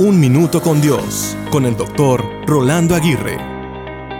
Un Minuto con Dios, con el doctor Rolando Aguirre.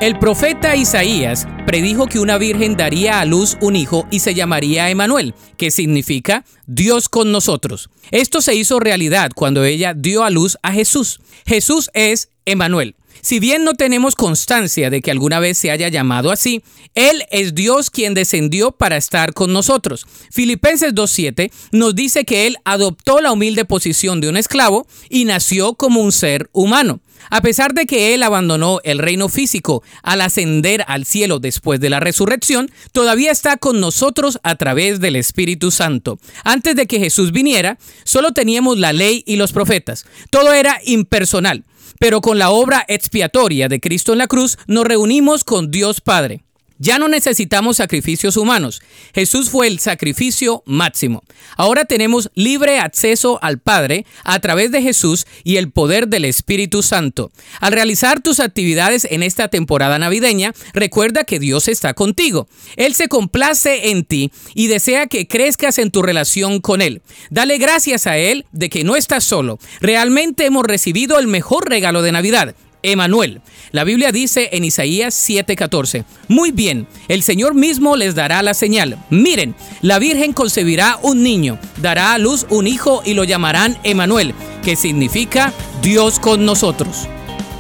El profeta Isaías predijo que una virgen daría a luz un hijo y se llamaría Emanuel, que significa Dios con nosotros. Esto se hizo realidad cuando ella dio a luz a Jesús. Jesús es Emanuel. Si bien no tenemos constancia de que alguna vez se haya llamado así, Él es Dios quien descendió para estar con nosotros. Filipenses 2.7 nos dice que Él adoptó la humilde posición de un esclavo y nació como un ser humano. A pesar de que Él abandonó el reino físico al ascender al cielo después de la resurrección, todavía está con nosotros a través del Espíritu Santo. Antes de que Jesús viniera, solo teníamos la ley y los profetas. Todo era impersonal. Pero con la obra expiatoria de Cristo en la cruz nos reunimos con Dios Padre. Ya no necesitamos sacrificios humanos. Jesús fue el sacrificio máximo. Ahora tenemos libre acceso al Padre a través de Jesús y el poder del Espíritu Santo. Al realizar tus actividades en esta temporada navideña, recuerda que Dios está contigo. Él se complace en ti y desea que crezcas en tu relación con Él. Dale gracias a Él de que no estás solo. Realmente hemos recibido el mejor regalo de Navidad Emanuel. La Biblia dice en Isaías 7:14, Muy bien, el Señor mismo les dará la señal. Miren, la Virgen concebirá un niño, dará a luz un hijo y lo llamarán Emanuel, que significa Dios con nosotros.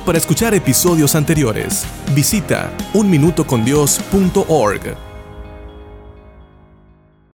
Para escuchar episodios anteriores, visita unminutocondios.org.